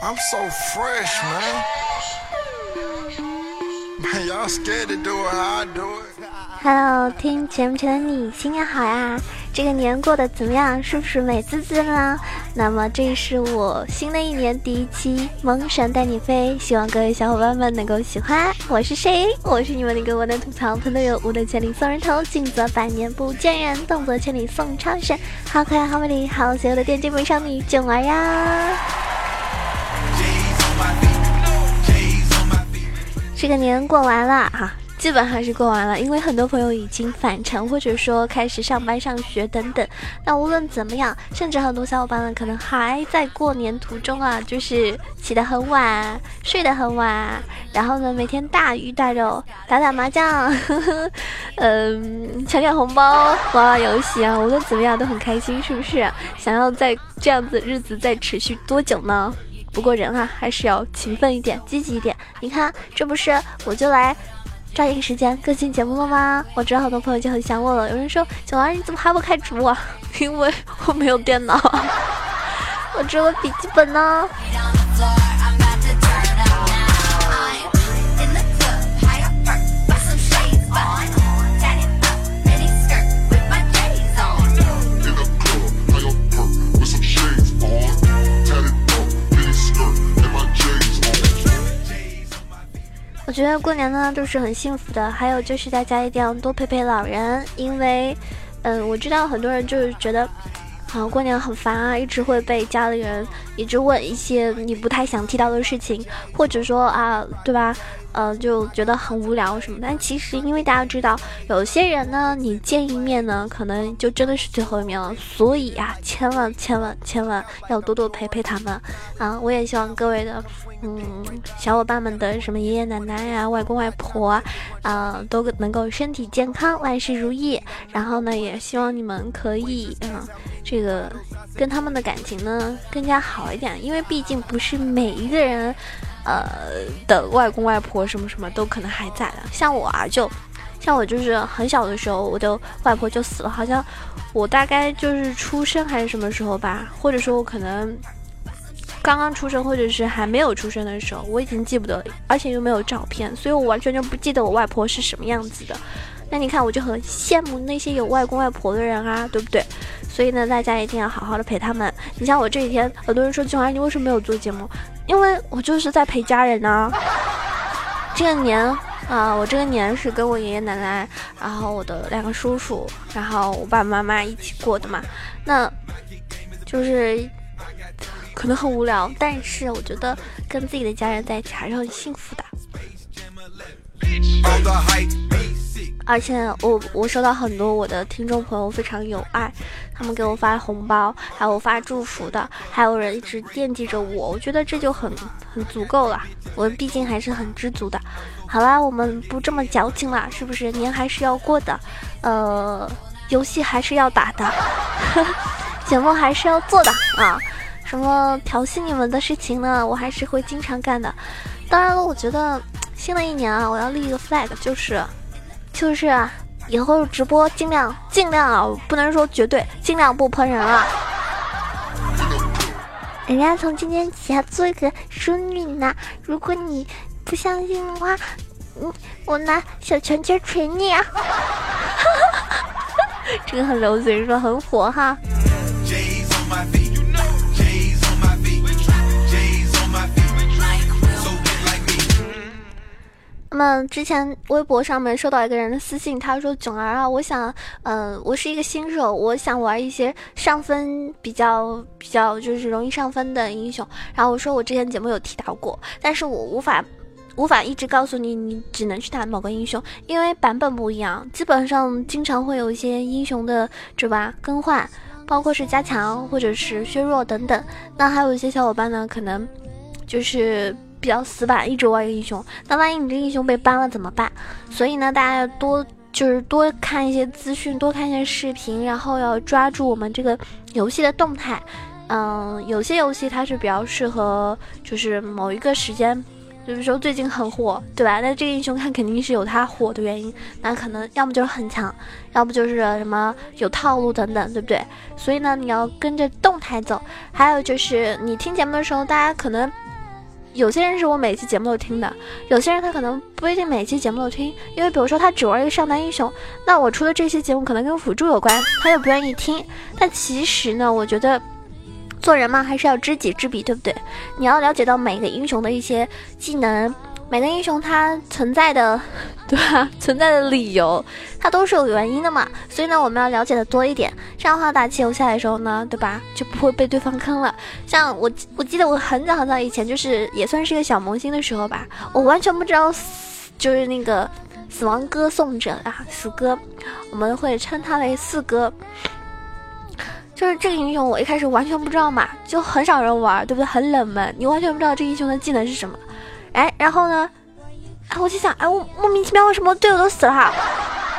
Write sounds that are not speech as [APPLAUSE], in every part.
I'm so fresh, man. Man, y'all scared to do it how I do it. Hello，听节目前的你，新年好呀！这个年过得怎么样？是不是美滋滋呢？那么这是我新的一年第一期《萌神带你飞》，希望各位小伙伴们能够喜欢。我是谁？我是你们那个我的吐槽，喷队友，无能千里送人头，静则百年不见人，动则千里送超神。好可爱，好美丽，好邪恶的电竞美少女囧儿呀！这个年过完了哈。基本上是过完了，因为很多朋友已经返程，或者说开始上班、上学等等。那无论怎么样，甚至很多小伙伴呢，可能还在过年途中啊，就是起得很晚，睡得很晚，然后呢，每天大鱼大肉，打打麻将，[LAUGHS] 嗯，抢抢红包，玩玩游戏啊，无论怎么样都很开心，是不是？想要在这样子日子再持续多久呢？不过人啊，还是要勤奋一点，积极一点。你看，这不是我就来。抓紧时间更新节目了吗？我知道很多朋友就很想我了。有人说：“九儿，你怎么还不开直播？”啊 [LAUGHS] 因为我没有电脑，[LAUGHS] 我只有笔记本呢。我觉得过年呢都是很幸福的，还有就是大家一定要多陪陪老人，因为，嗯，我知道很多人就是觉得，啊，过年很烦啊，一直会被家里人一直问一些你不太想提到的事情，或者说啊，对吧？呃，就觉得很无聊什么，但其实因为大家知道，有些人呢，你见一面呢，可能就真的是最后一面了，所以啊，千万千万千万要多多陪陪他们啊！我也希望各位的，嗯，小伙伴们的什么爷爷奶奶呀、外公外婆啊，都能够身体健康、万事如意。然后呢，也希望你们可以嗯，这个跟他们的感情呢更加好一点，因为毕竟不是每一个人。呃的外公外婆什么什么都可能还在的，像我啊，就像我就是很小的时候，我的外婆就死了，好像我大概就是出生还是什么时候吧，或者说我可能刚刚出生，或者是还没有出生的时候，我已经记不得，而且又没有照片，所以我完全就不记得我外婆是什么样子的。那你看，我就很羡慕那些有外公外婆的人啊，对不对？所以呢，大家一定要好好的陪他们。你像我这几天，很多人说静儿，你为什么没有做节目？因为我就是在陪家人呢。这个年啊，我这个年是跟我爷爷奶奶，然后我的两个叔叔，然后我爸爸妈妈一起过的嘛。那就是可能很无聊，但是我觉得跟自己的家人在一起还是很幸福的。而且我我收到很多我的听众朋友非常有爱，他们给我发红包，还有发祝福的，还有人一直惦记着我，我觉得这就很很足够了。我毕竟还是很知足的。好啦，我们不这么矫情了，是不是？年还是要过的，呃，游戏还是要打的，[LAUGHS] 节目还是要做的啊。什么调戏你们的事情呢？我还是会经常干的。当然了，我觉得新的一年啊，我要立一个 flag，就是。就是以后直播尽量尽量啊，不能说绝对，尽量不喷人了。人家从今天起要做一个淑女呢，如果你不相信的话，嗯，我拿小拳拳捶你啊！[LAUGHS] 这个很流行，说很火哈。那么之前微博上面收到一个人的私信，他说：“囧儿啊，我想，嗯，我是一个新手，我想玩一些上分比较比较就是容易上分的英雄。然后我说我之前节目有提到过，但是我无法无法一直告诉你，你只能去打某个英雄，因为版本不一样，基本上经常会有一些英雄的对吧更换，包括是加强或者是削弱等等。那还有一些小伙伴呢，可能就是。”比较死板，一直玩一个英雄，那万一你这英雄被 ban 了怎么办？所以呢，大家要多就是多看一些资讯，多看一些视频，然后要抓住我们这个游戏的动态。嗯，有些游戏它是比较适合，就是某一个时间，就是说最近很火，对吧？那这个英雄看肯定是有它火的原因，那可能要么就是很强，要不就是什么有套路等等，对不对？所以呢，你要跟着动态走。还有就是你听节目的时候，大家可能。有些人是我每期节目都听的，有些人他可能不一定每期节目都听，因为比如说他只玩一个上单英雄，那我除了这些节目可能跟辅助有关，他又不愿意听。但其实呢，我觉得做人嘛，还是要知己知彼，对不对？你要了解到每个英雄的一些技能。每个英雄它存在的，[LAUGHS] 对吧？存在的理由，它都是有原因的嘛。所以呢，我们要了解的多一点，这样的话打起游戏来的时候呢，对吧？就不会被对方坑了。像我，我记得我很早很早以前，就是也算是个小萌新的时候吧，我完全不知道，就是那个死亡歌颂者啊，死歌，我们会称他为四哥。就是这个英雄，我一开始完全不知道嘛，就很少人玩，对不对？很冷门，你完全不知道这英雄的技能是什么。哎，然后呢？哎，我就想，哎，我莫名其妙为什么队友都死了？啊，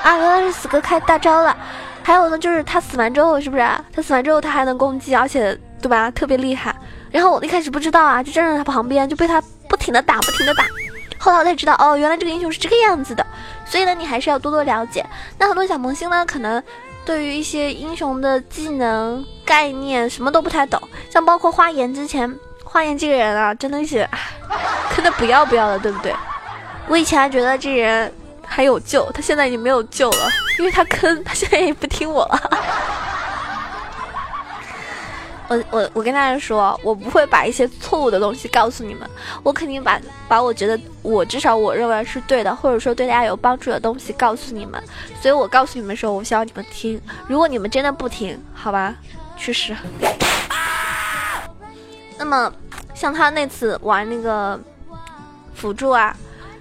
原来是死哥开大招了。还有呢，就是他死完之后，是不是？他死完之后他还能攻击，而且对吧？特别厉害。然后我一开始不知道啊，就站在他旁边，就被他不停的打，不停的打。后来我才知道，哦，原来这个英雄是这个样子的。所以呢，你还是要多多了解。那很多小萌新呢，可能对于一些英雄的技能概念什么都不太懂，像包括花颜之前。花言这个人啊，真的是坑的不要不要的，对不对？我以前还觉得这人还有救，他现在已经没有救了，因为他坑，他现在也不听我了。我我我跟大家说，我不会把一些错误的东西告诉你们，我肯定把把我觉得我至少我认为是对的，或者说对大家有帮助的东西告诉你们。所以我告诉你们的时候，我希望你们听。如果你们真的不听，好吧，去死。那么，像他那次玩那个辅助啊，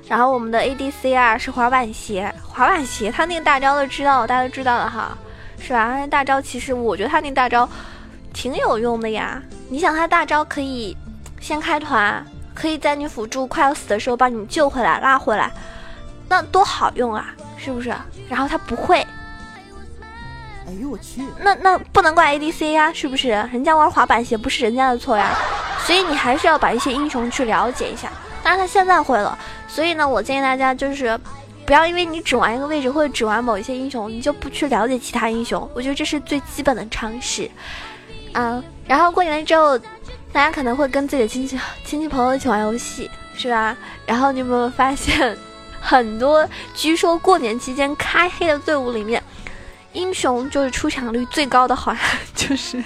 然后我们的 ADC 啊是滑板鞋，滑板鞋他那个大招都知道，大家都知道了哈，是吧？他那大招其实我觉得他那大招挺有用的呀。你想他大招可以先开团，可以在你辅助快要死的时候把你救回来拉回来，那多好用啊，是不是？然后他不会。哎呦我去！那那不能怪 ADC 呀，是不是？人家玩滑板鞋不是人家的错呀，所以你还是要把一些英雄去了解一下。当然他现在会了，所以呢，我建议大家就是不要因为你只玩一个位置或者只玩某一些英雄，你就不去了解其他英雄。我觉得这是最基本的常识。嗯，然后过年之后，大家可能会跟自己的亲戚、亲戚朋友一起玩游戏，是吧？然后你有没有发现，[LAUGHS] 很多据说过年期间开黑的队伍里面。英雄就是出场率最高的，好 [LAUGHS] 像就是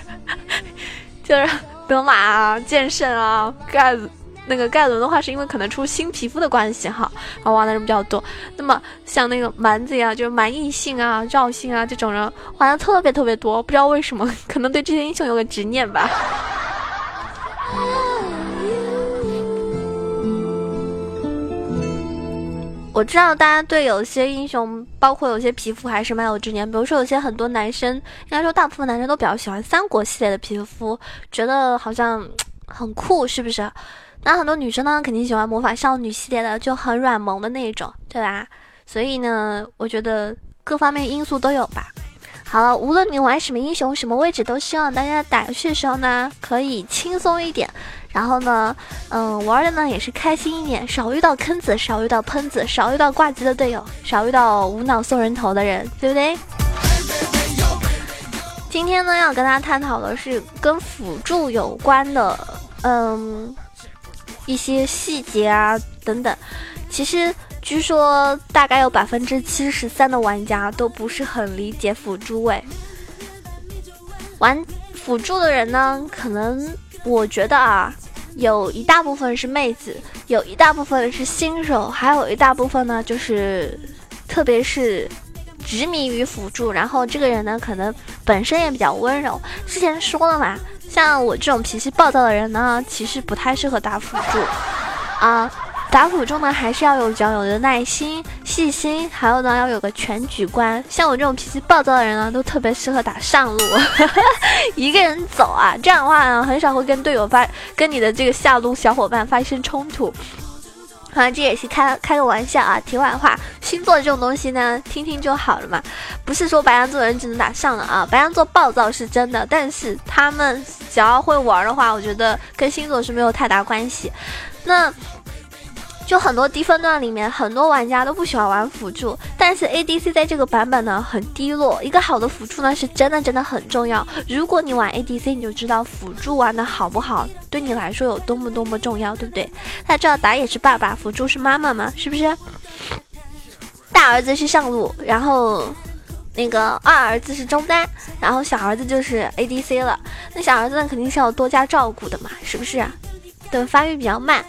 [LAUGHS] 就是德玛啊、剑圣啊、盖子那个盖伦的话，是因为可能出新皮肤的关系哈，然后玩的人比较多。那么像那个蛮子呀，就是蛮异性啊、赵信啊这种人，玩的特别特别多，不知道为什么，可能对这些英雄有个执念吧。我知道大家对有些英雄，包括有些皮肤还是蛮有执念。比如说，有些很多男生，应该说大部分男生都比较喜欢三国系列的皮肤，觉得好像很酷，是不是？那很多女生呢，肯定喜欢魔法少女系列的，就很软萌的那种，对吧？所以呢，我觉得各方面因素都有吧。好了，无论你玩什么英雄、什么位置，都希望大家打游戏的时候呢，可以轻松一点。然后呢，嗯，玩的呢也是开心一点，少遇到坑子，少遇到喷子，少遇到挂机的队友，少遇到无脑送人头的人，对不对？今天呢，要跟大家探讨的是跟辅助有关的，嗯，一些细节啊等等。其实据说大概有百分之七十三的玩家都不是很理解辅助位，玩辅助的人呢，可能我觉得啊。有一大部分是妹子，有一大部分是新手，还有一大部分呢，就是特别是执迷于辅助。然后这个人呢，可能本身也比较温柔。之前说了嘛，像我这种脾气暴躁的人呢，其实不太适合打辅助啊。打辅助呢，还是要有比较有的耐心、细心，还有呢，要有个全局观。像我这种脾气暴躁的人呢，都特别适合打上路，[LAUGHS] 一个人走啊。这样的话呢，很少会跟队友发、跟你的这个下路小伙伴发生冲突。啊，这也是开开个玩笑啊。题外话，星座这种东西呢，听听就好了嘛，不是说白羊座的人只能打上了啊。白羊座暴躁是真的，但是他们只要会玩的话，我觉得跟星座是没有太大关系。那。就很多低分段里面，很多玩家都不喜欢玩辅助，但是 ADC 在这个版本呢很低落。一个好的辅助呢是真的真的很重要。如果你玩 ADC，你就知道辅助玩的好不好，对你来说有多么多么重要，对不对？他知道打野是爸爸，辅助是妈妈嘛，是不是？大儿子是上路，然后那个二儿子是中单，然后小儿子就是 ADC 了。那小儿子呢肯定是要多加照顾的嘛，是不是啊？对，发育比较慢。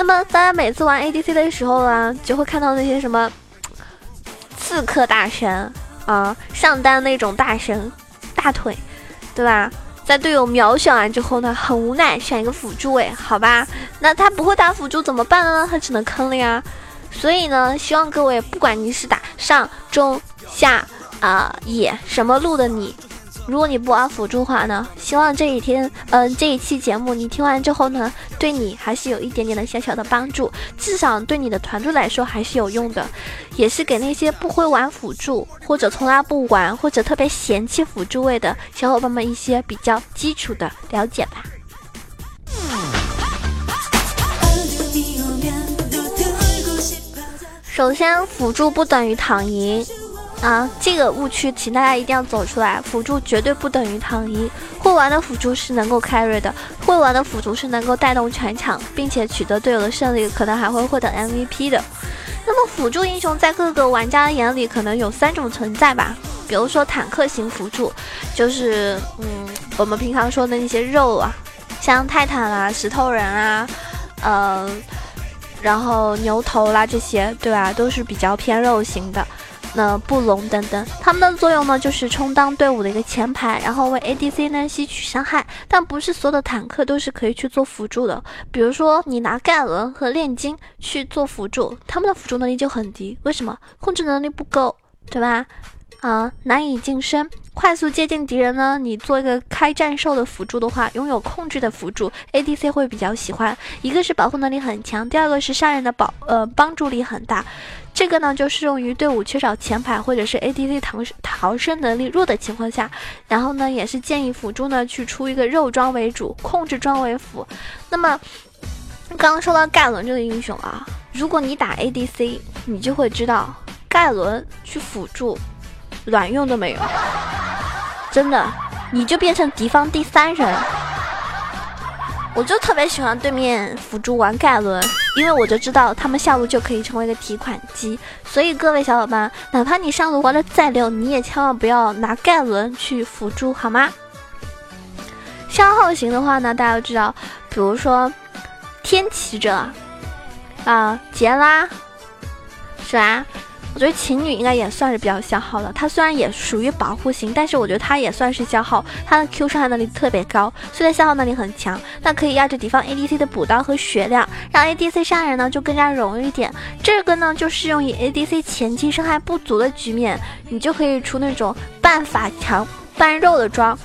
那么大家每次玩 ADC 的时候啊，就会看到那些什么刺客大神啊，上单那种大神大腿，对吧？在队友秒选完之后呢，很无奈选一个辅助位，好吧？那他不会打辅助怎么办呢？他只能坑了呀。所以呢，希望各位不管你是打上中下啊野什么路的你。如果你不玩辅助的话呢，希望这一天，嗯，这一期节目你听完之后呢，对你还是有一点点的小小的帮助，至少对你的团队来说还是有用的，也是给那些不会玩辅助或者从来不玩或者特别嫌弃辅助位的小伙伴们一些比较基础的了解吧。首先，辅助不等于躺赢。啊，这个误区，请大家一定要走出来。辅助绝对不等于躺赢，会玩的辅助是能够 carry 的，会玩的辅助是能够带动全场，并且取得队友的胜利，可能还会获得 MVP 的。那么辅助英雄在各个玩家的眼里可能有三种存在吧，比如说坦克型辅助，就是嗯，我们平常说的那些肉啊，像泰坦啊、石头人啊，呃，然后牛头啦这些，对吧，都是比较偏肉型的。那布隆等等，他们的作用呢，就是充当队伍的一个前排，然后为 ADC 呢吸取伤害。但不是所有的坦克都是可以去做辅助的。比如说，你拿盖伦和炼金去做辅助，他们的辅助能力就很低。为什么？控制能力不够，对吧？啊，难以近身，快速接近敌人呢？你做一个开战兽的辅助的话，拥有控制的辅助，ADC 会比较喜欢。一个是保护能力很强，第二个是杀人的保呃帮助力很大。这个呢，就适用于队伍缺少前排或者是 ADC 逃逃生能力弱的情况下。然后呢，也是建议辅助呢去出一个肉装为主，控制装为辅。那么刚刚说到盖伦这个英雄啊，如果你打 ADC，你就会知道盖伦去辅助。卵用都没有，真的，你就变成敌方第三人。我就特别喜欢对面辅助玩盖伦，因为我就知道他们下路就可以成为一个提款机。所以各位小伙伴，哪怕你上路玩的再溜，你也千万不要拿盖伦去辅助，好吗？消耗型的话呢，大家都知道，比如说天启者啊，杰拉，是吧？我觉得琴女应该也算是比较消耗的，她虽然也属于保护型，但是我觉得她也算是消耗。她的 Q 伤害能力特别高，虽然消耗能力很强，那可以压制敌方 ADC 的补刀和血量，让 ADC 杀人呢就更加容易一点。这个呢就适用于 ADC 前期伤害不足的局面，你就可以出那种半法强半肉的装。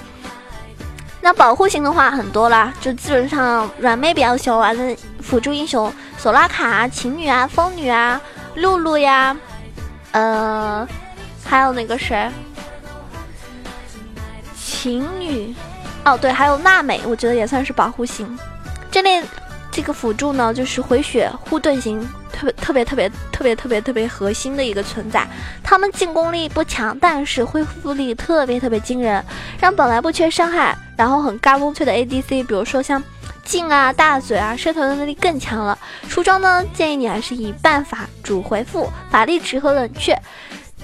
那保护型的话很多啦，就基本上软妹比较喜欢玩的辅助英雄，索拉卡啊、琴女啊、风女啊、露露呀。呃，还有那个谁，情侣，哦对，还有娜美，我觉得也算是保护型。这类这个辅助呢，就是回血护盾型，特别特别特别特别特别特别核心的一个存在。他们进攻力不强，但是恢复力特别特别惊人，让本来不缺伤害，然后很嘎嘣脆的 ADC，比如说像。镜啊，大嘴啊，射头的能力更强了。出装呢，建议你还是以半法主回复，法力值和冷却。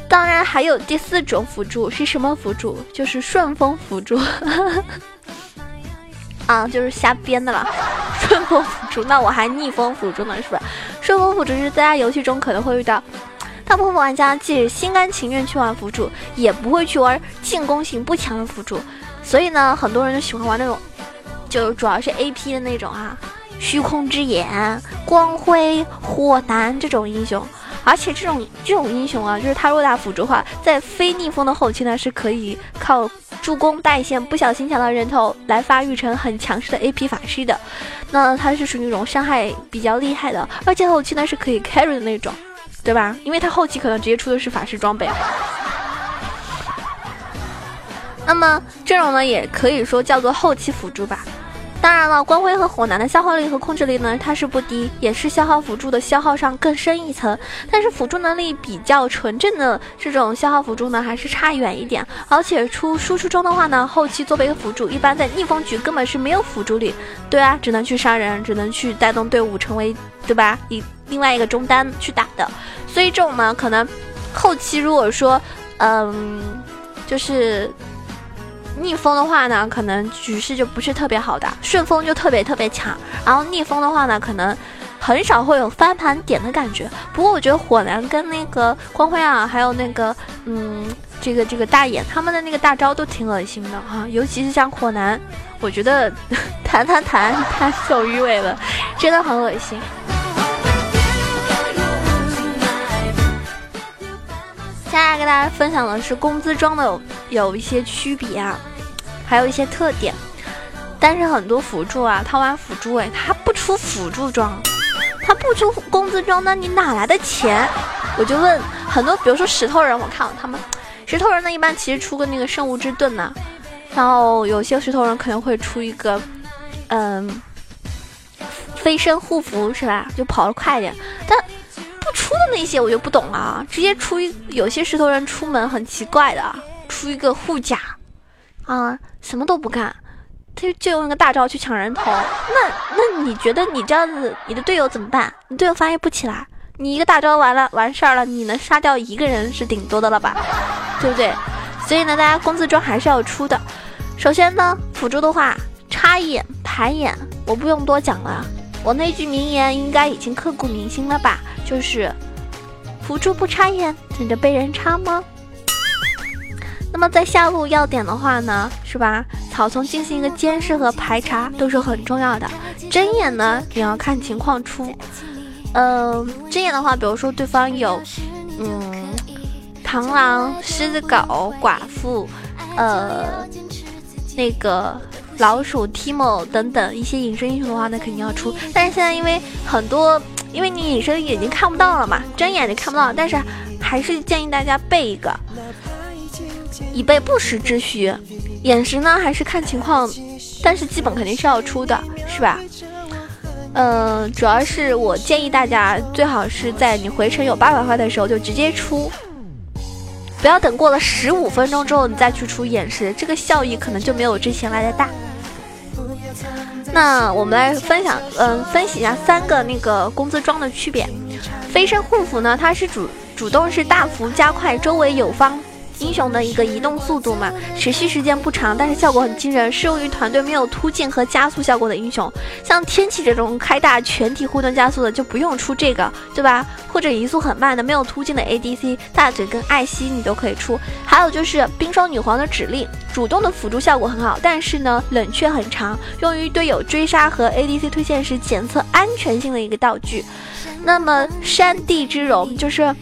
当然还有第四种辅助是什么辅助？就是顺风辅助。[LAUGHS] 啊，就是瞎编的了。[LAUGHS] 顺风辅助，那我还逆风辅助呢，是吧？顺风辅助是大家游戏中可能会遇到，大部分玩家即使心甘情愿去玩辅助，也不会去玩进攻型不强的辅助。所以呢，很多人就喜欢玩那种。就主要是 A P 的那种啊，虚空之眼、光辉、火男这种英雄，而且这种这种英雄啊，就是他若打辅助的话，在非逆风的后期呢，是可以靠助攻带线，不小心抢到人头来发育成很强势的 A P 法师的。那他是属于那种伤害比较厉害的，而且后期呢是可以 carry 的那种，对吧？因为他后期可能直接出的是法师装备。那么这种呢，也可以说叫做后期辅助吧。当然了，光辉和火男的消耗力和控制力呢，它是不低，也是消耗辅助的消耗上更深一层。但是辅助能力比较纯正的这种消耗辅助呢，还是差远一点。而且出输出中的话呢，后期作为一个辅助，一般在逆风局根本是没有辅助力。对啊，只能去杀人，只能去带动队伍成为，对吧？以另外一个中单去打的。所以这种呢，可能后期如果说，嗯，就是。逆风的话呢，可能局势就不是特别好的；顺风就特别特别强。然后逆风的话呢，可能很少会有翻盘点的感觉。不过我觉得火男跟那个光辉啊，还有那个嗯，这个这个大眼他们的那个大招都挺恶心的哈，尤其是像火男，我觉得弹弹弹太受鱼尾了，真的很恶心。接下来跟大家分享的是工资装的有有一些区别啊，还有一些特点。但是很多辅助啊，他玩辅助哎，他不出辅助装，他不出工资装，那你哪来的钱？我就问很多，比如说石头人，我看到他们石头人呢，一般其实出个那个圣物之盾呢，然后有些石头人可能会出一个嗯飞身护符是吧？就跑得快一点，但不。出的那些我就不懂了，啊直接出一有些石头人出门很奇怪的，出一个护甲，啊，什么都不干，他就用那个大招去抢人头。那那你觉得你这样子，你的队友怎么办？你队友发育不起来，你一个大招完了完事儿了，你能杀掉一个人是顶多的了吧？对不对？所以呢，大家工资装还是要出的。首先呢，辅助的话，插眼排眼，我不用多讲了。我那句名言应该已经刻骨铭心了吧？就是辅助不插眼，等着被人插吗？那么在下路要点的话呢，是吧？草丛进行一个监视和排查都是很重要的。睁眼呢，你要看情况出。嗯，睁眼的话，比如说对方有，嗯，螳螂、狮子狗、寡妇，呃，那个。老鼠、Timo 等等一些隐身英雄的话，那肯定要出。但是现在因为很多，因为你隐身眼睛看不到了嘛，睁眼就看不到。但是还是建议大家备一个，以备不时之需。眼石呢，还是看情况，但是基本肯定是要出的，是吧？嗯，主要是我建议大家最好是在你回城有八百块的时候就直接出。不要等过了十五分钟之后你再去出眼石，这个效益可能就没有之前来的大。那我们来分享，嗯，分析一下三个那个工资装的区别。飞升护符呢，它是主主动是大幅加快周围友方。英雄的一个移动速度嘛，持续时间不长，但是效果很惊人，适用于团队没有突进和加速效果的英雄。像天启这种开大全体护盾加速的，就不用出这个，对吧？或者移速很慢的，没有突进的 ADC，大嘴跟艾希你都可以出。还有就是冰霜女皇的指令，主动的辅助效果很好，但是呢冷却很长，用于队友追杀和 ADC 推线时检测安全性的一个道具。那么山地之荣就是。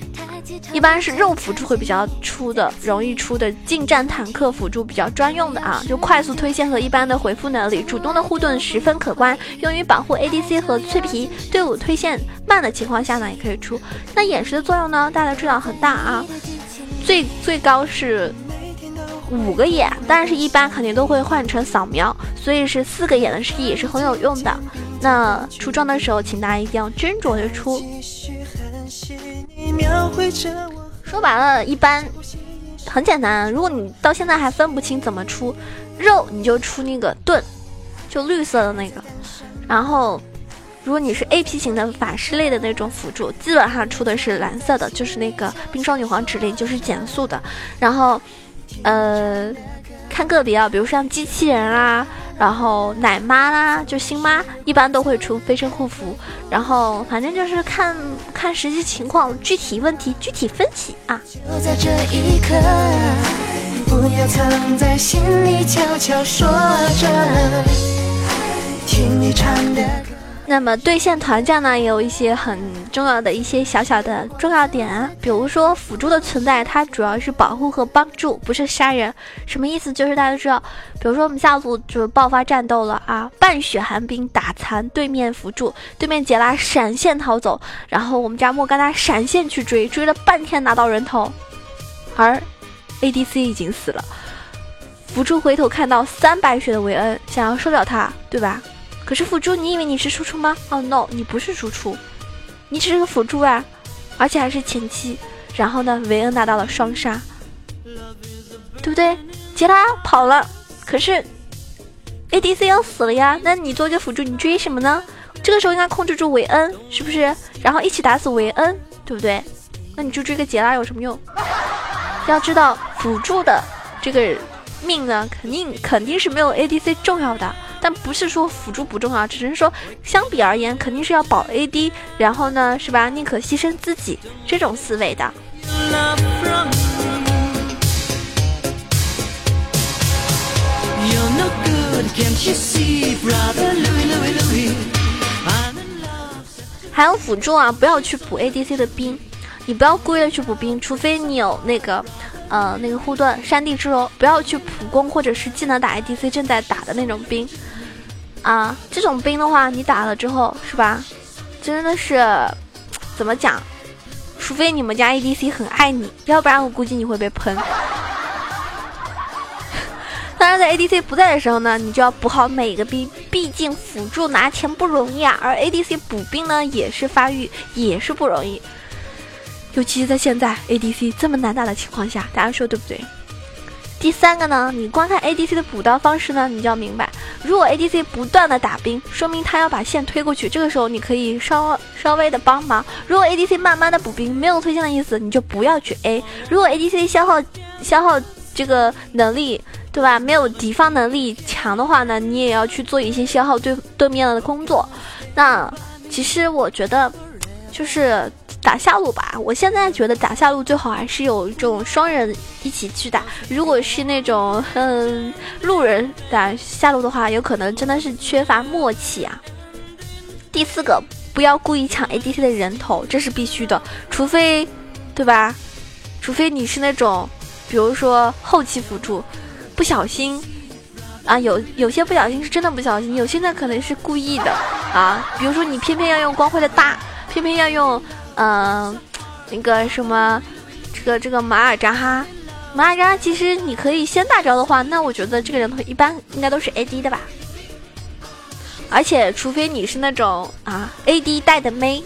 一般是肉辅助会比较出的，容易出的近战坦克辅助比较专用的啊，就快速推线和一般的回复能力，主动的护盾十分可观，用于保护 ADC 和脆皮。队伍推线慢的情况下呢，也可以出。那眼石的作用呢，大家知道很大啊，最最高是五个眼，但是一般肯定都会换成扫描，所以是四个眼的实也是很有用的。那出装的时候，请大家一定要斟酌着出。说白了，一般很简单。如果你到现在还分不清怎么出肉，你就出那个盾，就绿色的那个。然后，如果你是 A P 型的法师类的那种辅助，基本上出的是蓝色的，就是那个冰霜女皇指令，就是减速的。然后，呃，看个别啊，比如像机器人啊。然后奶妈啦，就新妈一般都会出飞车护符，然后反正就是看看实际情况，具体问题具体分析啊。就在这一刻，不要藏在心里，悄悄说着，听你唱的歌。那么对线团战呢，也有一些很重要的一些小小的重要点，比如说辅助的存在，它主要是保护和帮助，不是杀人。什么意思？就是大家都知道，比如说我们下路就爆发战斗了啊，半血寒冰打残对面辅助，对面杰拉闪现逃走，然后我们家莫甘娜闪现去追，追了半天拿到人头，而 ADC 已经死了。辅助回头看到三百血的维恩，想要收掉他，对吧？可是辅助，你以为你是输出吗？哦，no，你不是输出，你只是个辅助啊，而且还是前期。然后呢，维恩拿到了双杀，对不对？杰拉跑了，可是 ADC 要死了呀。那你作为一个辅助，你追什么呢？这个时候应该控制住维恩，是不是？然后一起打死维恩，对不对？那你就追个杰拉有什么用？要知道辅助的这个命呢，肯定肯定是没有 ADC 重要的。但不是说辅助不重要，只是说相比而言，肯定是要保 AD，然后呢，是吧？宁可牺牲自己这种思维的。还有辅助啊，不要去补 ADC 的兵，你不要故意的去补兵，除非你有那个。呃，那个护盾、山地之龙，不要去普攻或者是技能打 ADC 正在打的那种兵啊。这种兵的话，你打了之后是吧？真的是怎么讲？除非你们家 ADC 很爱你，要不然我估计你会被喷。[LAUGHS] 当然，在 ADC 不在的时候呢，你就要补好每个兵，毕竟辅助拿钱不容易啊。而 ADC 补兵呢，也是发育，也是不容易。尤其是在现在 ADC 这么难打的情况下，大家说对不对？第三个呢，你观看 ADC 的补刀方式呢，你就要明白，如果 ADC 不断的打兵，说明他要把线推过去，这个时候你可以稍稍微的帮忙。如果 ADC 慢慢的补兵，没有推线的意思，你就不要去 A。如果 ADC 消耗消耗这个能力，对吧？没有敌方能力强的话呢，你也要去做一些消耗对对面的工作。那其实我觉得，就是。打下路吧，我现在觉得打下路最好还是有这种双人一起去打。如果是那种嗯路人打下路的话，有可能真的是缺乏默契啊。第四个，不要故意抢 ADC 的人头，这是必须的，除非对吧？除非你是那种，比如说后期辅助，不小心啊，有有些不小心是真的不小心，有些呢可能是故意的啊。比如说你偏偏要用光辉的大，偏偏要用。嗯，那个什么，这个这个马尔扎哈，马尔扎哈，其实你可以先大招的话，那我觉得这个人头一般应该都是 AD 的吧。而且除非你是那种啊 AD 带的妹，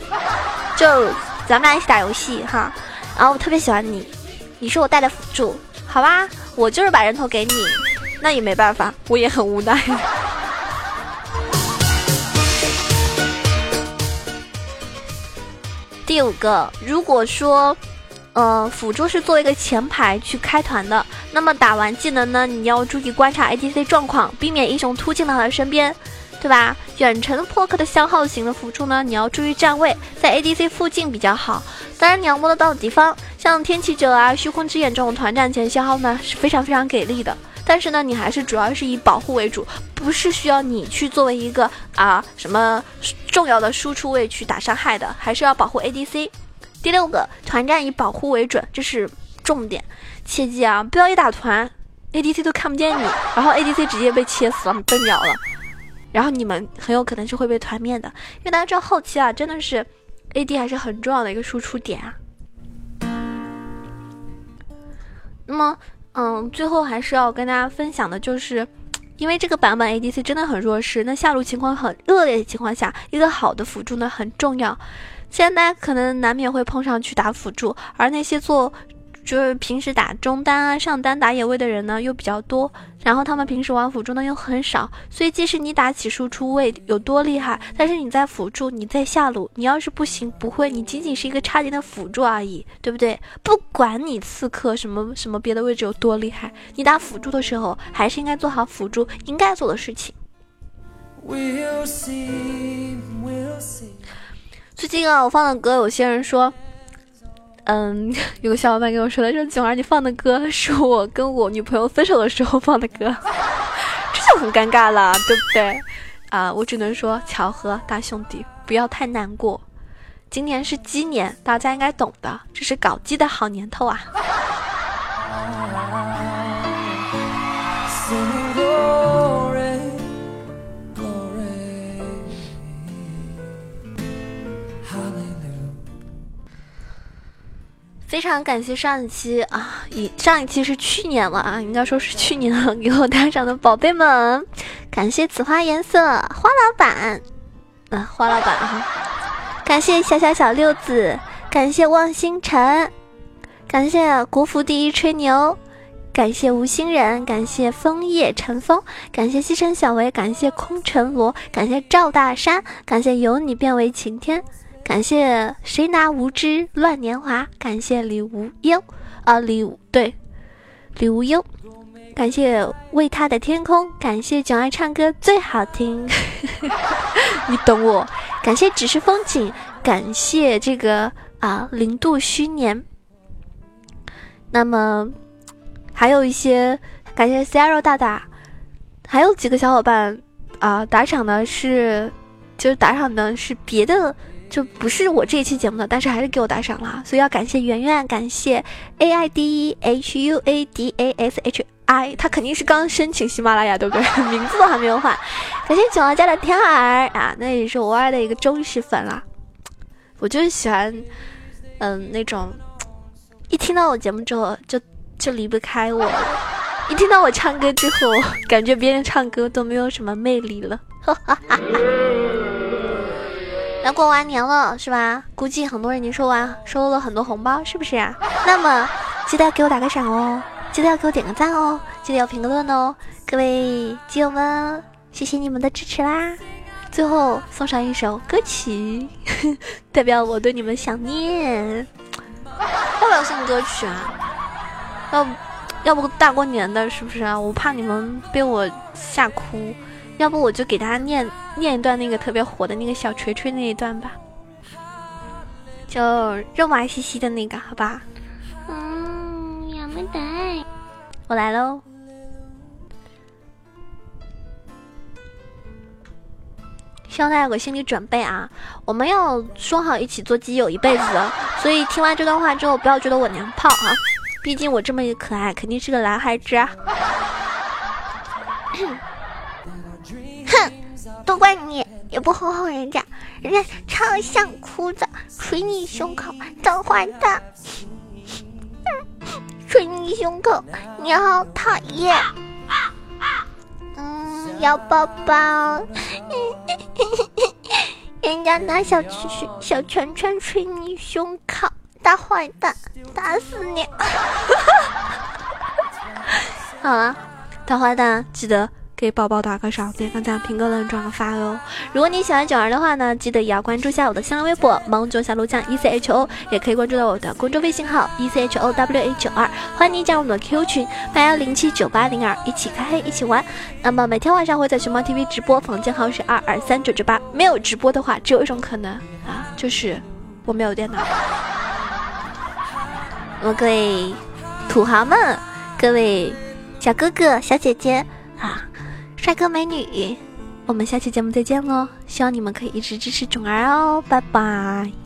就咱们俩一起打游戏哈，然后我特别喜欢你，你是我带的辅助，好吧，我就是把人头给你，那也没办法，我也很无奈。第五个，如果说，呃，辅助是作为一个前排去开团的，那么打完技能呢，你要注意观察 ADC 状况，避免英雄突进到他身边，对吧？远程破克的消耗型的辅助呢，你要注意站位，在 ADC 附近比较好。当然，你要摸得到敌方，像天启者啊、虚空之眼这种团战前消耗呢，是非常非常给力的。但是呢，你还是主要是以保护为主，不是需要你去作为一个啊什么重要的输出位去打伤害的，还是要保护 ADC。第六个，团战以保护为准，这是重点，切记啊，不要一打团，ADC 都看不见你，然后 ADC 直接被切死了，被秒了，然后你们很有可能是会被团灭的，因为大家知道后期啊，真的是 AD 还是很重要的一个输出点啊。那么。嗯，最后还是要跟大家分享的，就是因为这个版本 ADC 真的很弱势，那下路情况很恶劣的情况下，一个好的辅助呢很重要。现在大家可能难免会碰上去打辅助，而那些做。就是平时打中单啊、上单打野位的人呢又比较多，然后他们平时玩辅助呢又很少，所以即使你打起输出位有多厉害，但是你在辅助、你在下路，你要是不行不会，你仅仅是一个差点的辅助而已，对不对？不管你刺客什么什么别的位置有多厉害，你打辅助的时候还是应该做好辅助应该做的事情。最近啊，我放的歌，有些人说。嗯，[LAUGHS] 有个小伙伴跟我说的，说囧儿你放的歌 [LAUGHS] 是我跟我女朋友分手的时候放的歌，[LAUGHS] 这就很尴尬了，对不对？啊，我只能说巧合，大兄弟不要太难过。今年是鸡年，大家应该懂的，这是搞鸡的好年头啊。非常感谢上一期啊，以上一期是去年了啊，应该说是去年了，给我打赏的宝贝们，感谢紫花颜色花老板，啊花老板哈，感谢小小小六子，感谢望星辰，感谢国服第一吹牛，感谢无心人，感谢枫叶乘风，感谢西城小维，感谢空城罗，感谢赵大山，感谢由你变为晴天。感谢谁拿无知乱年华，感谢李无忧啊李对李无忧，感谢为他的天空，感谢囧爱唱歌最好听，[LAUGHS] 你懂我。感谢只是风景，感谢这个啊零度虚年。那么还有一些感谢 Zero 大大，还有几个小伙伴啊打赏的是就是打赏的是别的。就不是我这一期节目的，但是还是给我打赏了，所以要感谢圆圆，感谢 A I D H U A D A S H I，他肯定是刚申请喜马拉雅，对不对？[LAUGHS] 名字都还没有换。感谢九儿家的天儿啊，那也是我爱的一个忠实粉啦。我就是喜欢，嗯，那种一听到我节目之后就就离不开我，一听到我唱歌之后，感觉别人唱歌都没有什么魅力了。哈哈哈哈。要过完年了是吧？估计很多人已经收完，收了很多红包，是不是啊？那么记得给我打个赏哦，记得要给我点个赞哦，记得要评个论哦，各位基友们，谢谢你们的支持啦！最后送上一首歌曲，[LAUGHS] 代表我对你们想念。要不要送歌曲啊？要要不大过年的，是不是啊？我怕你们被我吓哭。要不我就给大家念念一段那个特别火的那个小锤锤那一段吧，就肉麻兮兮的那个，好吧？嗯，亚麻得，我来喽。希望大家有个心理准备啊！我们要说好一起做基友一辈子，所以听完这段话之后，不要觉得我娘炮啊！毕竟我这么一个可爱，肯定是个男孩子啊。[LAUGHS] 都怪你，也不哄哄人家，人家超想哭的，捶你胸口，大坏蛋，[LAUGHS] 捶你胸口，你好讨厌，嗯，要抱抱，[LAUGHS] 人家拿小拳小拳拳捶你胸口，大坏蛋，打死你！[LAUGHS] 好了，大坏蛋，记得。给宝宝打个赏，点个赞，评个论，转个发哦。如果你喜欢九儿的话呢，记得也要关注一下我的新浪微博“萌九小鹿酱 E C H O”，也可以关注到我的公众微信号 “E C H O W A 九二”，欢迎你加入我们的 QQ 群八幺零七九八零二，一起开黑，一起玩。那么每天晚上会在熊猫 TV 直播，房间号是二二三九九八。没有直播的话，只有一种可能啊，就是我没有电脑。那么各位土豪们，各位小哥哥、小姐姐啊！帅哥美女，我们下期节目再见喽！希望你们可以一直支持囧儿哦，拜拜。